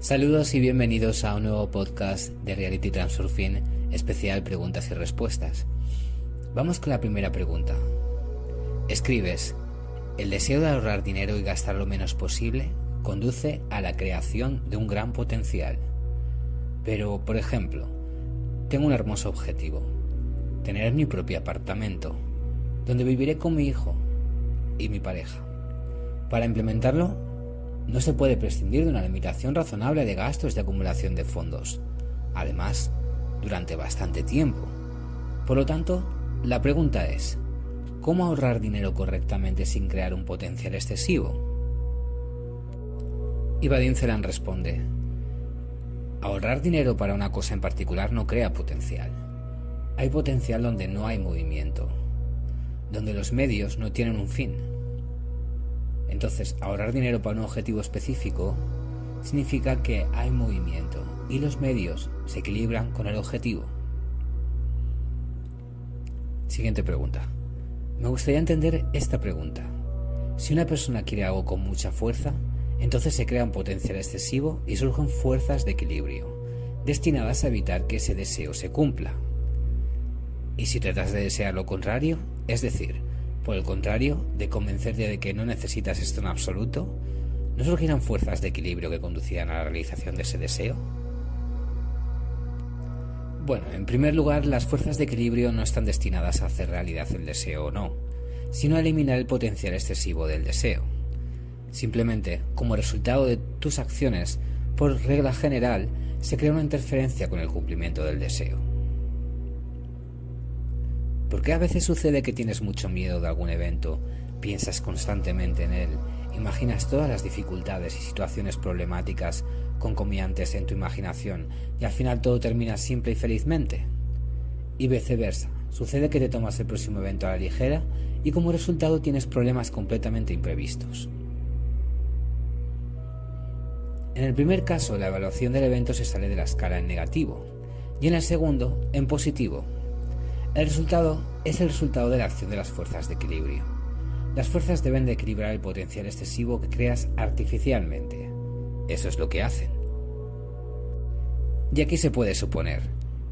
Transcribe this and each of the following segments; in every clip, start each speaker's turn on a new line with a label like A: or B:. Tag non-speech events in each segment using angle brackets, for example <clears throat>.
A: Saludos y bienvenidos a un nuevo podcast de Reality Transurfing especial preguntas y respuestas. Vamos con la primera pregunta. Escribes, el deseo de ahorrar dinero y gastar lo menos posible conduce a la creación de un gran potencial. Pero, por ejemplo, tengo un hermoso objetivo, tener mi propio apartamento, donde viviré con mi hijo y mi pareja. Para implementarlo no se puede prescindir de una limitación razonable de gastos de acumulación de fondos, además, durante bastante tiempo. Por lo tanto, la pregunta es, ¿cómo ahorrar dinero correctamente sin crear un potencial excesivo? Y Celan responde, ahorrar dinero para una cosa en particular no crea potencial. Hay potencial donde no hay movimiento, donde los medios no tienen un fin. Entonces, ahorrar dinero para un objetivo específico significa que hay movimiento y los medios se equilibran con el objetivo. Siguiente pregunta. Me gustaría entender esta pregunta. Si una persona quiere algo con mucha fuerza, entonces se crea un potencial excesivo y surgen fuerzas de equilibrio, destinadas a evitar que ese deseo se cumpla. Y si tratas de desear lo contrario, es decir, por el contrario, de convencerte de que no necesitas esto en absoluto, ¿no surgirán fuerzas de equilibrio que conducirán a la realización de ese deseo? Bueno, en primer lugar, las fuerzas de equilibrio no están destinadas a hacer realidad el deseo o no, sino a eliminar el potencial excesivo del deseo. Simplemente, como resultado de tus acciones, por regla general, se crea una interferencia con el cumplimiento del deseo. ¿Por qué a veces sucede que tienes mucho miedo de algún evento, piensas constantemente en él, imaginas todas las dificultades y situaciones problemáticas concomitantes en tu imaginación y al final todo termina simple y felizmente? Y viceversa, sucede que te tomas el próximo evento a la ligera y como resultado tienes problemas completamente imprevistos. En el primer caso, la evaluación del evento se sale de la escala en negativo y en el segundo, en positivo. El resultado es el resultado de la acción de las fuerzas de equilibrio. Las fuerzas deben de equilibrar el potencial excesivo que creas artificialmente. Eso es lo que hacen. Y aquí se puede suponer,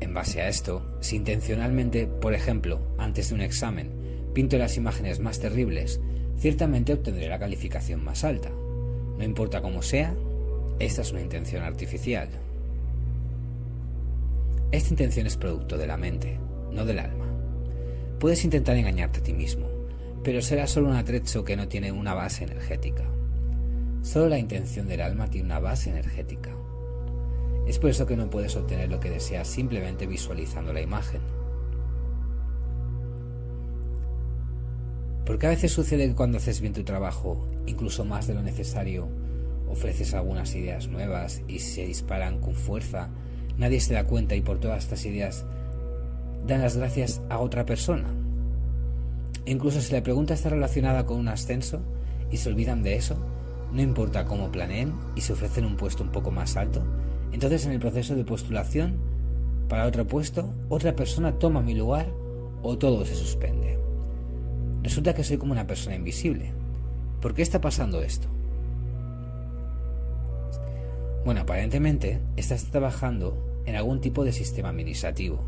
A: en base a esto, si intencionalmente, por ejemplo, antes de un examen, pinto las imágenes más terribles, ciertamente obtendré la calificación más alta. No importa cómo sea, esta es una intención artificial. Esta intención es producto de la mente, no del alma. Puedes intentar engañarte a ti mismo, pero será solo un atrecho que no tiene una base energética. Solo la intención del alma tiene una base energética. Es por eso que no puedes obtener lo que deseas simplemente visualizando la imagen. Porque a veces sucede que cuando haces bien tu trabajo, incluso más de lo necesario, ofreces algunas ideas nuevas y se disparan con fuerza, nadie se da cuenta y por todas estas ideas dan las gracias a otra persona. incluso si la pregunta está relacionada con un ascenso y se olvidan de eso, no importa cómo planeen y se ofrecen un puesto un poco más alto, entonces en el proceso de postulación para otro puesto, otra persona toma mi lugar o todo se suspende. Resulta que soy como una persona invisible. ¿Por qué está pasando esto? Bueno, aparentemente estás trabajando en algún tipo de sistema administrativo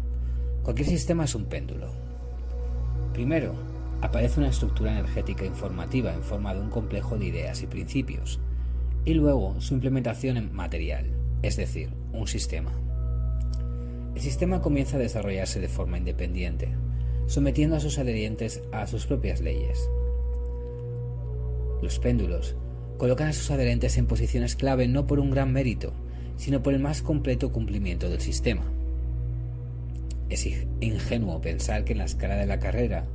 A: Cualquier sistema es un péndulo. Primero, aparece una estructura energética informativa en forma de un complejo de ideas y principios, y luego su implementación en material, es decir, un sistema. El sistema comienza a desarrollarse de forma independiente, sometiendo a sus adherientes a sus propias leyes. Los péndulos colocan a sus adherentes en posiciones clave no por un gran mérito, sino por el más completo cumplimiento del sistema. Es ingenuo pensar que en la escala de la carrera,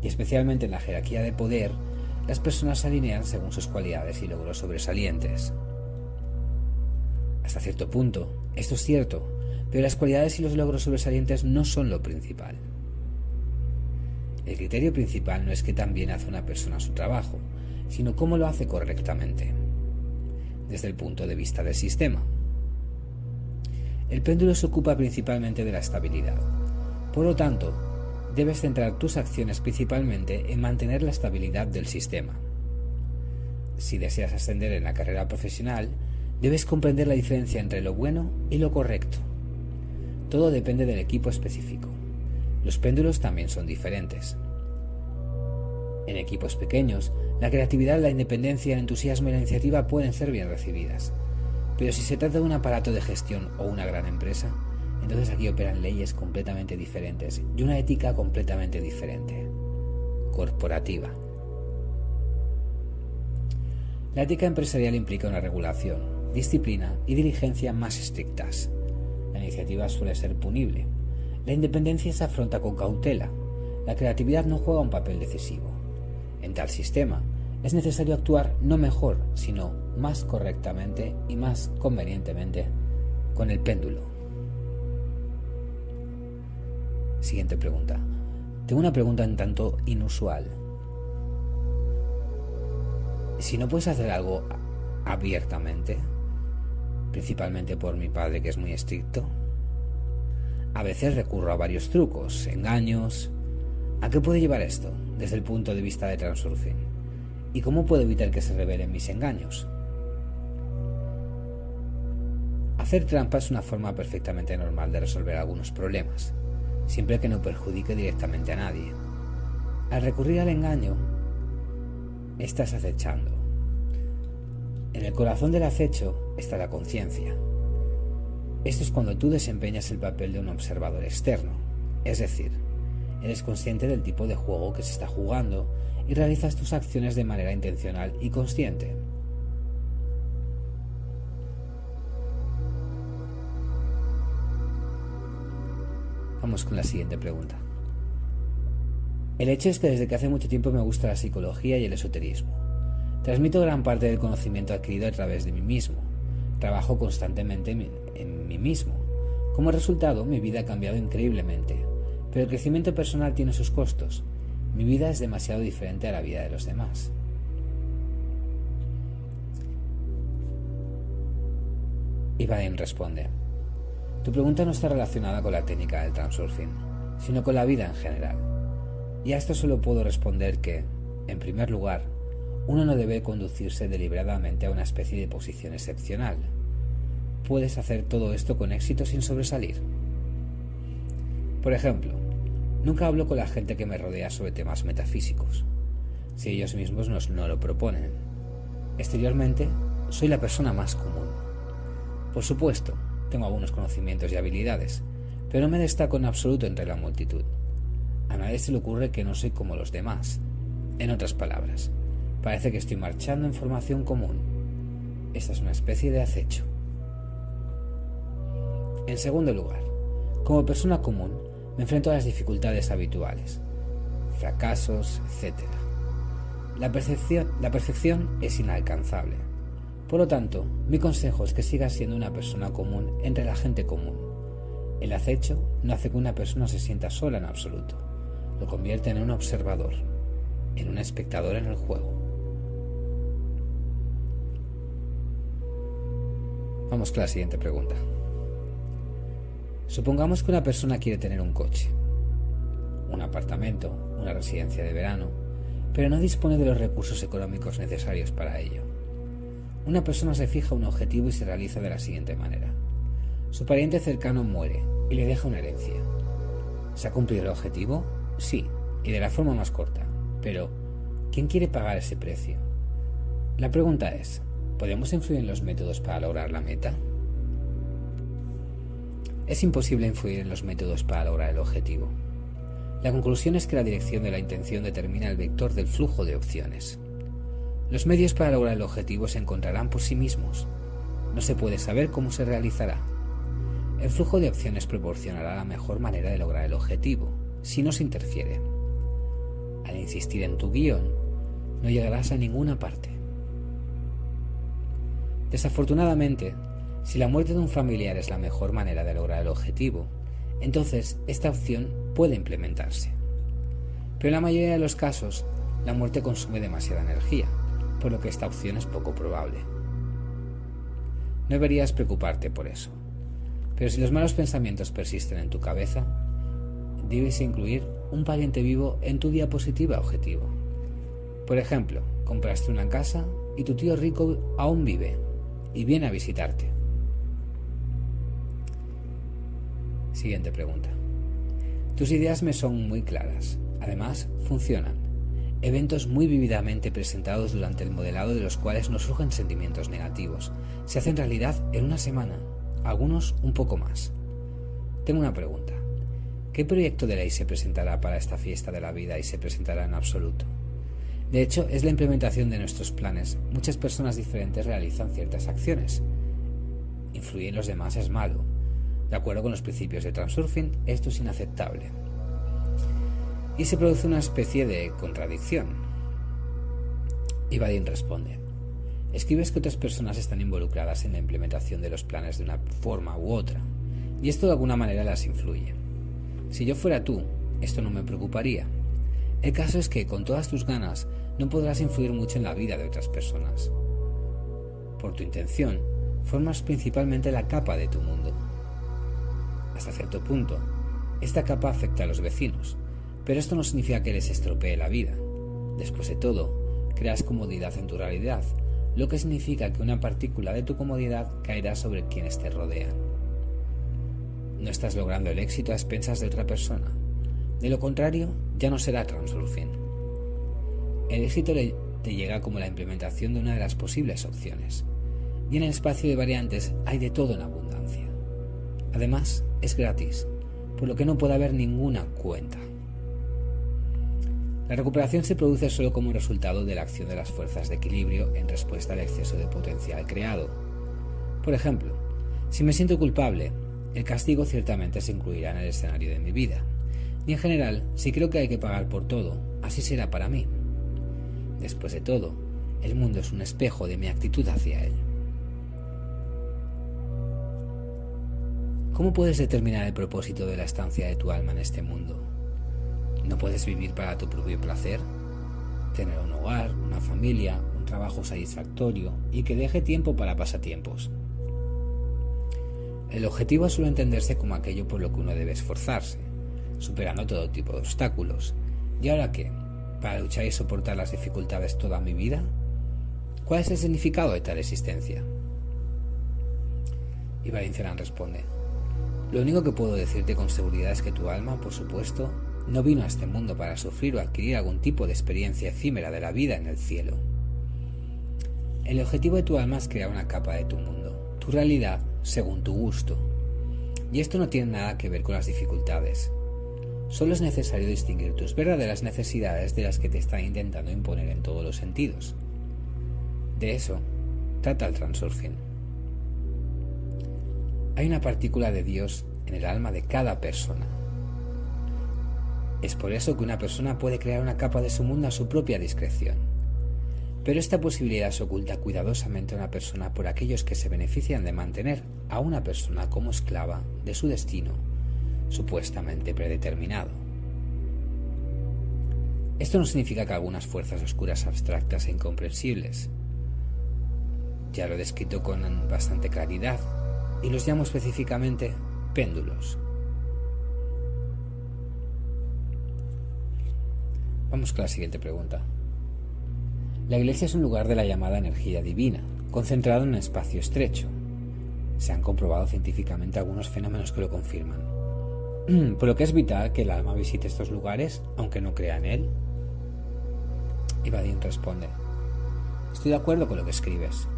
A: y especialmente en la jerarquía de poder, las personas se alinean según sus cualidades y logros sobresalientes. Hasta cierto punto, esto es cierto, pero las cualidades y los logros sobresalientes no son lo principal. El criterio principal no es que también hace una persona su trabajo, sino cómo lo hace correctamente, desde el punto de vista del sistema. El péndulo se ocupa principalmente de la estabilidad. Por lo tanto, debes centrar tus acciones principalmente en mantener la estabilidad del sistema. Si deseas ascender en la carrera profesional, debes comprender la diferencia entre lo bueno y lo correcto. Todo depende del equipo específico. Los péndulos también son diferentes. En equipos pequeños, la creatividad, la independencia, el entusiasmo y la iniciativa pueden ser bien recibidas. Pero si se trata de un aparato de gestión o una gran empresa, entonces aquí operan leyes completamente diferentes y una ética completamente diferente. Corporativa. La ética empresarial implica una regulación, disciplina y diligencia más estrictas. La iniciativa suele ser punible. La independencia se afronta con cautela. La creatividad no juega un papel decisivo. En tal sistema, es necesario actuar no mejor, sino más correctamente y más convenientemente con el péndulo. Siguiente pregunta. Tengo una pregunta en tanto inusual. Si no puedes hacer algo abiertamente, principalmente por mi padre que es muy estricto, a veces recurro a varios trucos, engaños. ¿A qué puede llevar esto desde el punto de vista de Transurfing? ¿Y cómo puedo evitar que se revelen mis engaños? Hacer trampa es una forma perfectamente normal de resolver algunos problemas, siempre que no perjudique directamente a nadie. Al recurrir al engaño, estás acechando. En el corazón del acecho está la conciencia, esto es cuando tú desempeñas el papel de un observador externo, es decir, eres consciente del tipo de juego que se está jugando y realizas tus acciones de manera intencional y consciente. Vamos con la siguiente pregunta. El hecho es que desde que hace mucho tiempo me gusta la psicología y el esoterismo. Transmito gran parte del conocimiento adquirido a través de mí mismo. Trabajo constantemente en mí mismo. Como resultado, mi vida ha cambiado increíblemente, pero el crecimiento personal tiene sus costos. Mi vida es demasiado diferente a la vida de los demás. Baden responde, tu pregunta no está relacionada con la técnica del transurfing, sino con la vida en general. Y a esto solo puedo responder que, en primer lugar, uno no debe conducirse deliberadamente a una especie de posición excepcional, puedes hacer todo esto con éxito sin sobresalir. Por ejemplo, nunca hablo con la gente que me rodea sobre temas metafísicos, si ellos mismos no lo proponen. Exteriormente, soy la persona más común. Por supuesto, tengo algunos conocimientos y habilidades, pero no me destaco en absoluto entre la multitud. A nadie se le ocurre que no soy como los demás. En otras palabras, parece que estoy marchando en formación común. Esta es una especie de acecho. En segundo lugar, como persona común, me enfrento a las dificultades habituales, fracasos, etc. La, la perfección es inalcanzable. Por lo tanto, mi consejo es que sigas siendo una persona común entre la gente común. El acecho no hace que una persona se sienta sola en absoluto. Lo convierte en un observador, en un espectador en el juego. Vamos con la siguiente pregunta. Supongamos que una persona quiere tener un coche, un apartamento, una residencia de verano, pero no dispone de los recursos económicos necesarios para ello. Una persona se fija un objetivo y se realiza de la siguiente manera. Su pariente cercano muere y le deja una herencia. ¿Se ha cumplido el objetivo? Sí, y de la forma más corta. Pero, ¿quién quiere pagar ese precio? La pregunta es, ¿podemos influir en los métodos para lograr la meta? Es imposible influir en los métodos para lograr el objetivo. La conclusión es que la dirección de la intención determina el vector del flujo de opciones. Los medios para lograr el objetivo se encontrarán por sí mismos. No se puede saber cómo se realizará. El flujo de opciones proporcionará la mejor manera de lograr el objetivo, si no se interfiere. Al insistir en tu guion, no llegarás a ninguna parte. Desafortunadamente, si la muerte de un familiar es la mejor manera de lograr el objetivo, entonces esta opción puede implementarse. Pero en la mayoría de los casos, la muerte consume demasiada energía, por lo que esta opción es poco probable. No deberías preocuparte por eso. Pero si los malos pensamientos persisten en tu cabeza, debes incluir un pariente vivo en tu diapositiva objetivo. Por ejemplo, compraste una casa y tu tío rico aún vive y viene a visitarte. Siguiente pregunta. Tus ideas me son muy claras. Además, funcionan. Eventos muy vividamente presentados durante el modelado de los cuales nos surgen sentimientos negativos. Se hacen realidad en una semana, algunos un poco más. Tengo una pregunta. ¿Qué proyecto de ley se presentará para esta fiesta de la vida y se presentará en absoluto? De hecho, es la implementación de nuestros planes. Muchas personas diferentes realizan ciertas acciones. Influir en los demás es malo. De acuerdo con los principios de Transurfing, esto es inaceptable. Y se produce una especie de contradicción. Y Vadim responde. Escribes que otras personas están involucradas en la implementación de los planes de una forma u otra, y esto de alguna manera las influye. Si yo fuera tú, esto no me preocuparía. El caso es que con todas tus ganas no podrás influir mucho en la vida de otras personas. Por tu intención, formas principalmente la capa de tu mundo. Hasta cierto punto, esta capa afecta a los vecinos, pero esto no significa que les estropee la vida. Después de todo, creas comodidad en tu realidad, lo que significa que una partícula de tu comodidad caerá sobre quienes te rodean. No estás logrando el éxito a expensas de otra persona. De lo contrario, ya no será Transurfing. El éxito te llega como la implementación de una de las posibles opciones. Y en el espacio de variantes hay de todo en abundancia. Además, es gratis, por lo que no puede haber ninguna cuenta. La recuperación se produce solo como resultado de la acción de las fuerzas de equilibrio en respuesta al exceso de potencial creado. Por ejemplo, si me siento culpable, el castigo ciertamente se incluirá en el escenario de mi vida. Y en general, si creo que hay que pagar por todo, así será para mí. Después de todo, el mundo es un espejo de mi actitud hacia él. ¿Cómo puedes determinar el propósito de la estancia de tu alma en este mundo? ¿No puedes vivir para tu propio placer? Tener un hogar, una familia, un trabajo satisfactorio y que deje tiempo para pasatiempos. El objetivo suele entenderse como aquello por lo que uno debe esforzarse, superando todo tipo de obstáculos. ¿Y ahora qué? para luchar y soportar las dificultades toda mi vida? ¿Cuál es el significado de tal existencia? Y Valencerán responde, lo único que puedo decirte con seguridad es que tu alma, por supuesto, no vino a este mundo para sufrir o adquirir algún tipo de experiencia efímera de la vida en el cielo. El objetivo de tu alma es crear una capa de tu mundo, tu realidad según tu gusto. Y esto no tiene nada que ver con las dificultades, Solo es necesario distinguir tus verdaderas necesidades de las que te están intentando imponer en todos los sentidos. De eso trata el transurfing. Hay una partícula de Dios en el alma de cada persona. Es por eso que una persona puede crear una capa de su mundo a su propia discreción. Pero esta posibilidad se oculta cuidadosamente a una persona por aquellos que se benefician de mantener a una persona como esclava de su destino supuestamente predeterminado. Esto no significa que algunas fuerzas oscuras abstractas e incomprensibles. Ya lo he descrito con bastante claridad y los llamo específicamente péndulos. Vamos con la siguiente pregunta. La iglesia es un lugar de la llamada energía divina, concentrado en un espacio estrecho. Se han comprobado científicamente algunos fenómenos que lo confirman. <clears throat> por lo que es vital que el alma visite estos lugares, aunque no crea en él. Vadim responde, estoy de acuerdo con lo que escribes.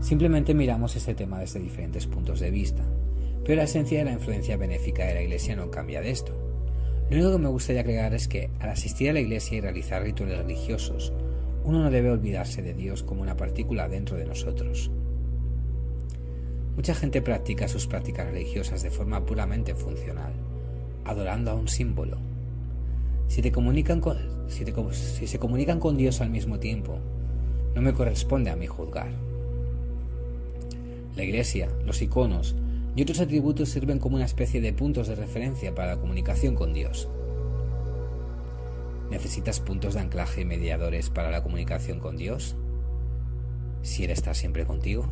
A: Simplemente miramos este tema desde diferentes puntos de vista, pero la esencia de la influencia benéfica de la Iglesia no cambia de esto. Lo único que me gustaría agregar es que, al asistir a la Iglesia y realizar rituales religiosos, uno no debe olvidarse de Dios como una partícula dentro de nosotros. Mucha gente practica sus prácticas religiosas de forma puramente funcional adorando a un símbolo. Si, si se comunican con Dios al mismo tiempo, no me corresponde a mí juzgar. La iglesia, los iconos y otros atributos sirven como una especie de puntos de referencia para la comunicación con Dios. ¿Necesitas puntos de anclaje y mediadores para la comunicación con Dios? Si Él está siempre contigo.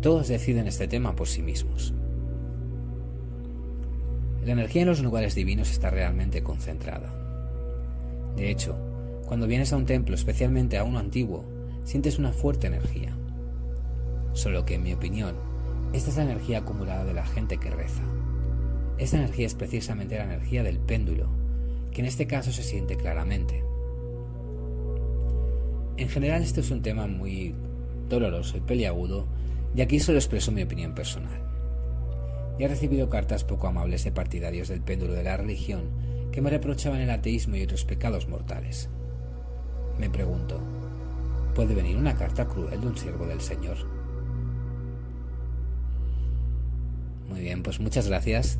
A: todos deciden este tema por sí mismos. La energía en los lugares divinos está realmente concentrada. De hecho, cuando vienes a un templo, especialmente a uno antiguo, sientes una fuerte energía. Solo que, en mi opinión, esta es la energía acumulada de la gente que reza. Esta energía es precisamente la energía del péndulo, que en este caso se siente claramente. En general esto es un tema muy doloroso y peliagudo, y aquí solo expreso mi opinión personal. Ya he recibido cartas poco amables de partidarios del péndulo de la religión que me reprochaban el ateísmo y otros pecados mortales. Me pregunto, ¿puede venir una carta cruel de un siervo del Señor? Muy bien, pues muchas gracias.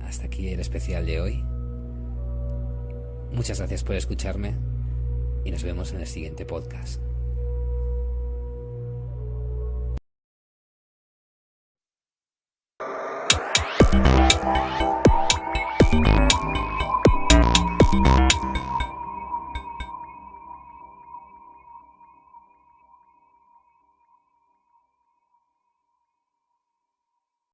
A: Hasta aquí el especial de hoy. Muchas gracias por escucharme y nos vemos en el siguiente podcast.